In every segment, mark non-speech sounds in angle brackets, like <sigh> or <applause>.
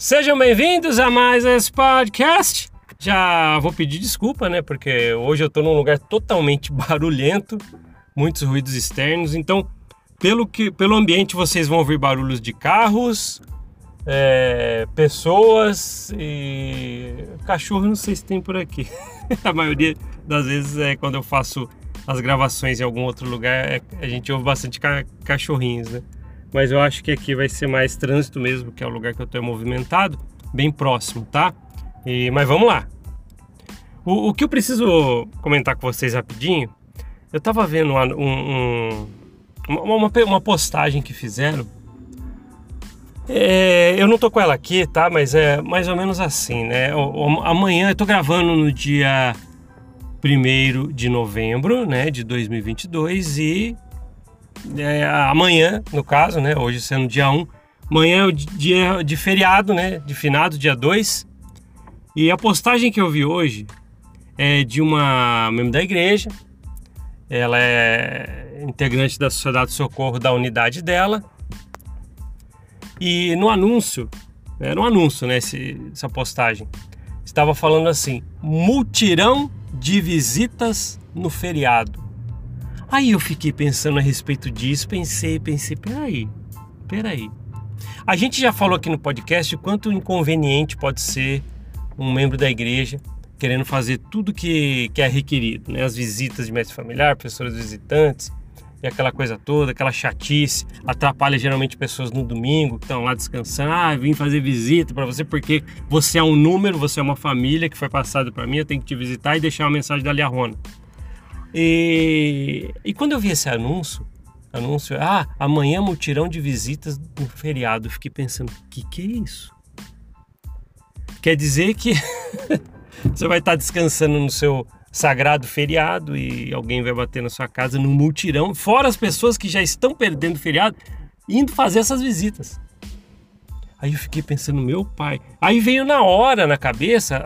Sejam bem-vindos a mais esse podcast. Já vou pedir desculpa, né? Porque hoje eu tô num lugar totalmente <laughs> barulhento, muitos ruídos externos. Então, pelo, que, pelo ambiente, vocês vão ouvir barulhos de carros, é, pessoas e cachorro. Não sei se tem por aqui. <laughs> a maioria das vezes é quando eu faço as gravações em algum outro lugar, é, a gente ouve bastante ca cachorrinhos, né? Mas eu acho que aqui vai ser mais trânsito mesmo, que é o lugar que eu estou movimentado, bem próximo, tá? E, mas vamos lá. O, o, que eu preciso comentar com vocês rapidinho, eu estava vendo um, um, uma, uma, postagem que fizeram. É, eu não tô com ela aqui, tá? Mas é mais ou menos assim, né? Amanhã eu tô gravando no dia 1 de novembro, né? De 2022 e é, amanhã, no caso, né? Hoje sendo dia 1, amanhã é o dia de feriado, né? De finado, dia 2. E a postagem que eu vi hoje é de uma membro da igreja. Ela é integrante da Sociedade de Socorro da unidade dela. E no anúncio, era um anúncio, né? Esse, essa postagem. Estava falando assim: multirão de visitas no feriado. Aí eu fiquei pensando a respeito disso, pensei, pensei, peraí, peraí. A gente já falou aqui no podcast o quanto inconveniente pode ser um membro da igreja querendo fazer tudo que, que é requerido, né? As visitas de mestre familiar, pessoas visitantes e aquela coisa toda, aquela chatice, atrapalha geralmente pessoas no domingo que estão lá descansando. Ah, vim fazer visita para você porque você é um número, você é uma família que foi passado para mim, eu tenho que te visitar e deixar uma mensagem da Liarrona. E, e quando eu vi esse anúncio, anúncio, ah, amanhã mutirão de visitas no feriado, eu fiquei pensando, que, que é isso? Quer dizer que <laughs> você vai estar descansando no seu sagrado feriado e alguém vai bater na sua casa no multirão, fora as pessoas que já estão perdendo o feriado, indo fazer essas visitas. Aí eu fiquei pensando, meu pai. Aí veio na hora, na cabeça,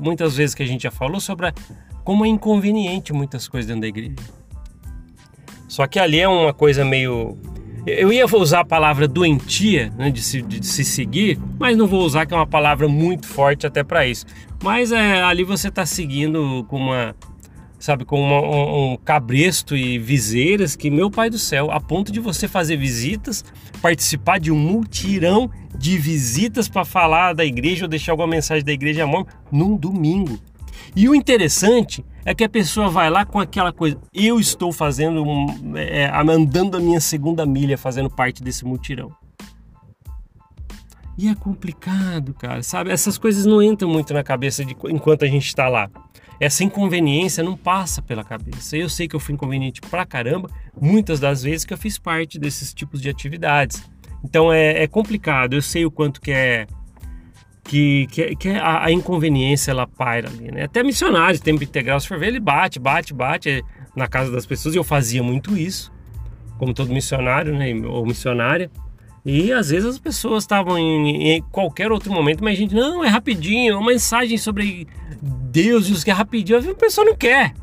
muitas vezes que a gente já falou sobre a, como é inconveniente muitas coisas dentro da igreja. Só que ali é uma coisa meio. Eu ia usar a palavra doentia, né, de, se, de se seguir, mas não vou usar, que é uma palavra muito forte até para isso. Mas é, ali você está seguindo com uma, sabe, com uma, um, um, cabresto e viseiras que, meu pai do céu, a ponto de você fazer visitas, participar de um multirão de visitas para falar da igreja ou deixar alguma mensagem da igreja mão num domingo. E o interessante é que a pessoa vai lá com aquela coisa, eu estou fazendo, um, é, andando a minha segunda milha, fazendo parte desse mutirão. E é complicado, cara, sabe? Essas coisas não entram muito na cabeça de, enquanto a gente está lá. Essa inconveniência não passa pela cabeça. Eu sei que eu fui inconveniente pra caramba, muitas das vezes que eu fiz parte desses tipos de atividades. Então é, é complicado, eu sei o quanto que é que, que, que a, a, inconveniência ela paira ali, né? Até missionários, tempo integral, se for ver, ele bate, bate, bate na casa das pessoas. E eu fazia muito isso, como todo missionário, né? Ou missionária. E às vezes as pessoas estavam em, em, qualquer outro momento, mas a gente, não, é rapidinho, é uma mensagem sobre Deus e os que é rapidinho. A pessoa não quer.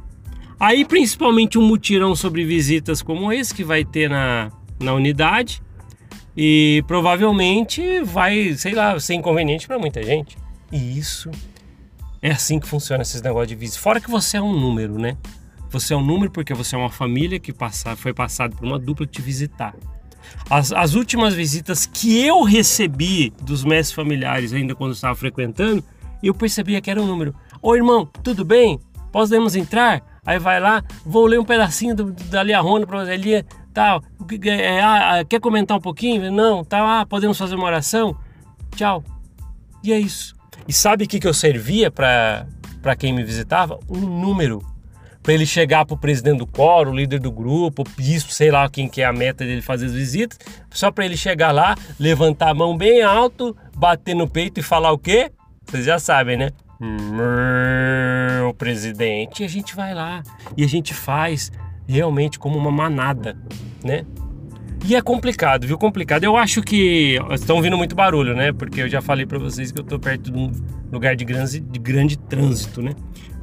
Aí, principalmente um mutirão sobre visitas como esse que vai ter na, na unidade e provavelmente vai, sei lá, ser inconveniente para muita gente. E isso é assim que funciona esses negócios de visita. Fora que você é um número, né? Você é um número porque você é uma família que passa, foi passada por uma dupla te visitar. As, as últimas visitas que eu recebi dos mestres familiares, ainda quando estava frequentando, eu percebia que era um número. Ô irmão, tudo bem? Podemos entrar? Aí vai lá, vou ler um pedacinho do, da Lia Rona para você. Lia, tal. É, ah, ah, quer comentar um pouquinho? Não, tá. Ah, podemos fazer uma oração? Tchau. E é isso. E sabe o que, que eu servia para quem me visitava? Um número. Para ele chegar para o presidente do coro, o líder do grupo, bispo, sei lá quem que é a meta dele fazer as visitas, só para ele chegar lá, levantar a mão bem alto, bater no peito e falar o quê? Vocês já sabem, né? Meu presidente. E a gente vai lá e a gente faz realmente como uma manada, né? E é complicado, viu? Complicado. Eu acho que estão ouvindo muito barulho, né? Porque eu já falei para vocês que eu tô perto de um lugar de grande, de grande trânsito, né?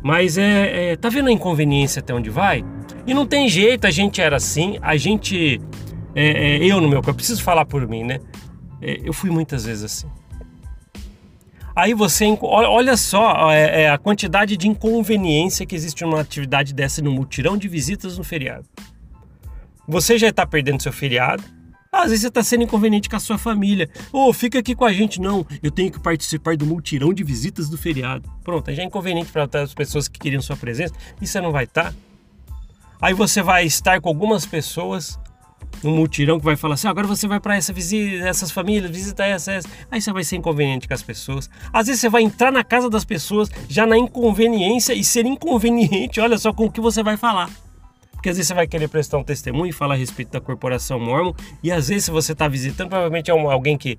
Mas é, é, tá vendo a inconveniência até onde vai? E não tem jeito, a gente era assim, a gente, é, é, eu no meu, eu preciso falar por mim, né? É, eu fui muitas vezes assim. Aí você olha só é, é, a quantidade de inconveniência que existe numa atividade dessa no mutirão de visitas no feriado. Você já está perdendo seu feriado. Às vezes você está sendo inconveniente com a sua família. Ô, oh, fica aqui com a gente. Não, eu tenho que participar do multirão de visitas do feriado. Pronto, já é inconveniente para as pessoas que queriam sua presença e você não vai estar. Tá. Aí você vai estar com algumas pessoas no multirão que vai falar assim: ah, agora você vai para essa visita, essas famílias, visita essa, essa. Aí você vai ser inconveniente com as pessoas. Às vezes você vai entrar na casa das pessoas já na inconveniência e ser inconveniente, olha só com o que você vai falar. Porque às vezes você vai querer prestar um testemunho e falar a respeito da corporação mormon, e às vezes se você está visitando, provavelmente é um, alguém que,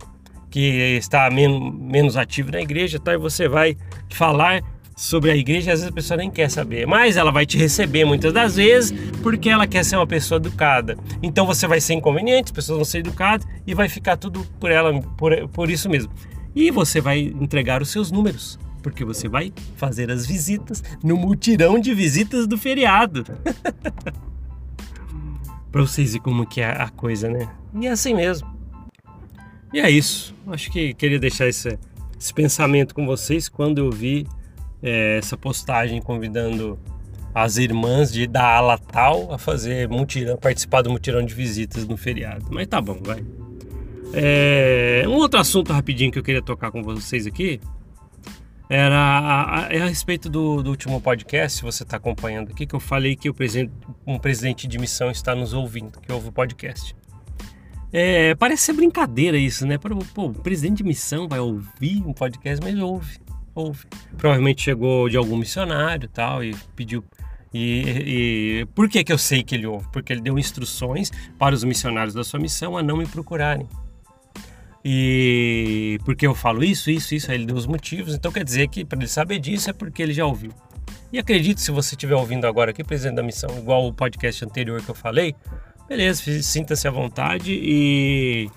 que está men menos ativo na igreja, tá? e você vai falar sobre a igreja, às vezes a pessoa nem quer saber, mas ela vai te receber muitas das vezes porque ela quer ser uma pessoa educada. Então você vai ser inconveniente, as pessoas vão ser educadas e vai ficar tudo por ela, por, por isso mesmo. E você vai entregar os seus números, porque você vai fazer as visitas no mutirão de visitas do feriado. <laughs> para vocês verem como que é a coisa, né? E é assim mesmo. E é isso. Acho que queria deixar esse, esse pensamento com vocês quando eu vi é, essa postagem convidando as irmãs de da ala tal a fazer mutirão, participar do mutirão de visitas no feriado. Mas tá bom, vai. É, um outro assunto rapidinho que eu queria tocar com vocês aqui era a, a, é a respeito do, do, último podcast, se você está acompanhando aqui, que eu falei que o presidente, um presidente de missão está nos ouvindo, que ouve o podcast. É, parece ser brincadeira isso, né? Pô, o presidente de missão vai ouvir um podcast, mas ouve Provavelmente chegou de algum missionário tal e pediu. E, e por que, que eu sei que ele ouve? Porque ele deu instruções para os missionários da sua missão a não me procurarem. E porque eu falo isso, isso, isso, aí ele deu os motivos. Então quer dizer que para ele saber disso é porque ele já ouviu. E acredito, se você estiver ouvindo agora aqui, presidente da missão, igual o podcast anterior que eu falei, beleza, sinta-se à vontade e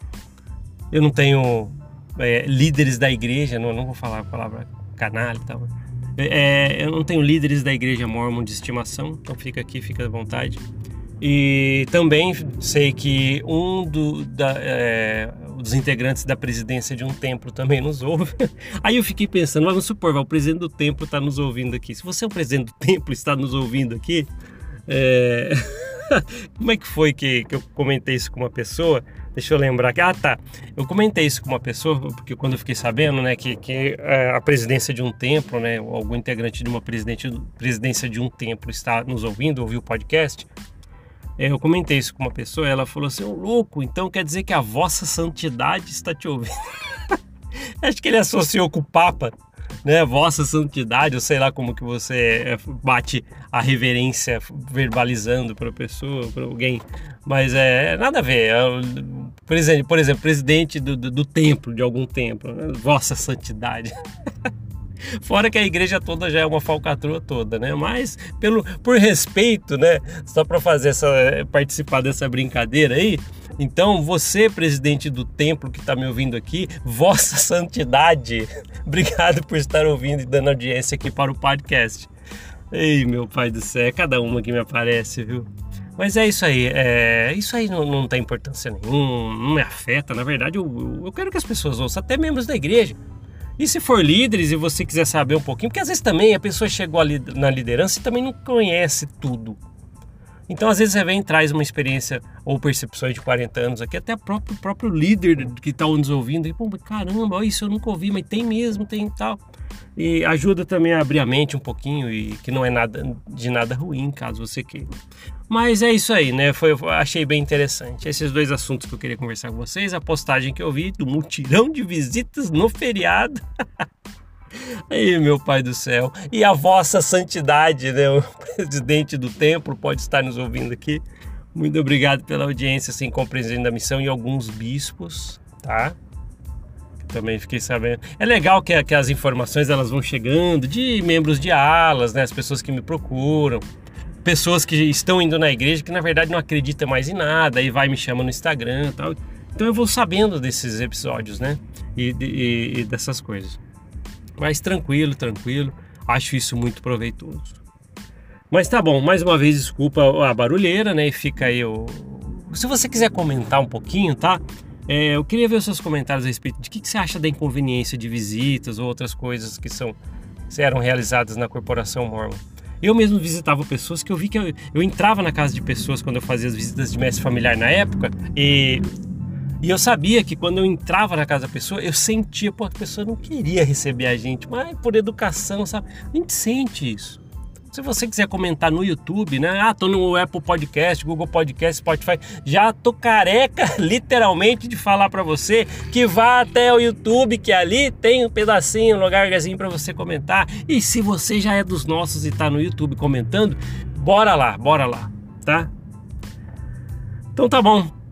eu não tenho é, líderes da igreja, não, não vou falar a palavra canalha e tal. É, eu não tenho líderes da igreja mormon de estimação, então fica aqui, fica à vontade. E também sei que um do, da, é, dos integrantes da presidência de um templo também nos ouve. <laughs> Aí eu fiquei pensando, vamos supor, o presidente do templo está nos ouvindo aqui. Se você é o presidente do templo e está nos ouvindo aqui, é... <laughs> <laughs> como é que foi que, que eu comentei isso com uma pessoa? Deixa eu lembrar que. Ah, tá. Eu comentei isso com uma pessoa, porque quando eu fiquei sabendo, né, que, que é, a presidência de um templo, né, algum integrante de uma presidência de um templo está nos ouvindo, ouviu o podcast. É, eu comentei isso com uma pessoa, ela falou assim: Ô louco, então quer dizer que a vossa santidade está te ouvindo. <laughs> Acho que ele associou com o Papa né, vossa santidade, ou sei lá como que você é, bate a reverência verbalizando para a pessoa, para alguém, mas é nada a ver. É, por exemplo, por exemplo presidente do, do, do templo, de algum templo, né, vossa santidade. <laughs> Fora que a igreja toda já é uma falcatrua toda, né? Mas pelo, por respeito, né? Só para fazer essa participar dessa brincadeira aí, então, você, presidente do templo que está me ouvindo aqui, Vossa Santidade, <laughs> obrigado por estar ouvindo e dando audiência aqui para o podcast. Ei, meu pai do céu, é cada uma que me aparece, viu? Mas é isso aí, é, isso aí não, não tem importância nenhuma, não me afeta. Na verdade, eu, eu quero que as pessoas ouçam, até membros da igreja. E se for líderes e você quiser saber um pouquinho, porque às vezes também a pessoa chegou ali na liderança e também não conhece tudo. Então, às vezes, você vem e traz uma experiência ou percepções de 40 anos aqui, até o próprio, próprio líder que está nos ouvindo, e, pô, caramba, isso eu nunca ouvi, mas tem mesmo, tem tal. E ajuda também a abrir a mente um pouquinho, e que não é nada de nada ruim, caso você queira. Mas é isso aí, né? Foi, achei bem interessante. Esses dois assuntos que eu queria conversar com vocês, a postagem que eu vi do mutirão de visitas no feriado. <laughs> Aí, meu Pai do céu. E a vossa santidade, né? O presidente do templo pode estar nos ouvindo aqui. Muito obrigado pela audiência, assim, como presidente da missão e alguns bispos, tá? Também fiquei sabendo. É legal que, que as informações elas vão chegando de membros de alas, né? As pessoas que me procuram pessoas que estão indo na igreja que na verdade não acreditam mais em nada e vai me chama no Instagram tal. Então eu vou sabendo desses episódios, né? E, e, e dessas coisas. Mas tranquilo, tranquilo. Acho isso muito proveitoso. Mas tá bom, mais uma vez desculpa a barulheira, né? E fica aí o. Se você quiser comentar um pouquinho, tá? É, eu queria ver os seus comentários a respeito de que, que você acha da inconveniência de visitas ou outras coisas que são que eram realizadas na corporação Mormon. Eu mesmo visitava pessoas que eu vi que eu, eu entrava na casa de pessoas quando eu fazia as visitas de mestre familiar na época e e eu sabia que quando eu entrava na casa da pessoa, eu sentia, pô, a pessoa não queria receber a gente, mas por educação, sabe? A gente sente isso. Se você quiser comentar no YouTube, né? Ah, tô no Apple Podcast, Google Podcast, Spotify. Já tô careca, <laughs> literalmente, de falar para você que vá até o YouTube, que ali tem um pedacinho, um lugarzinho para você comentar. E se você já é dos nossos e tá no YouTube comentando, bora lá, bora lá, tá? Então tá bom.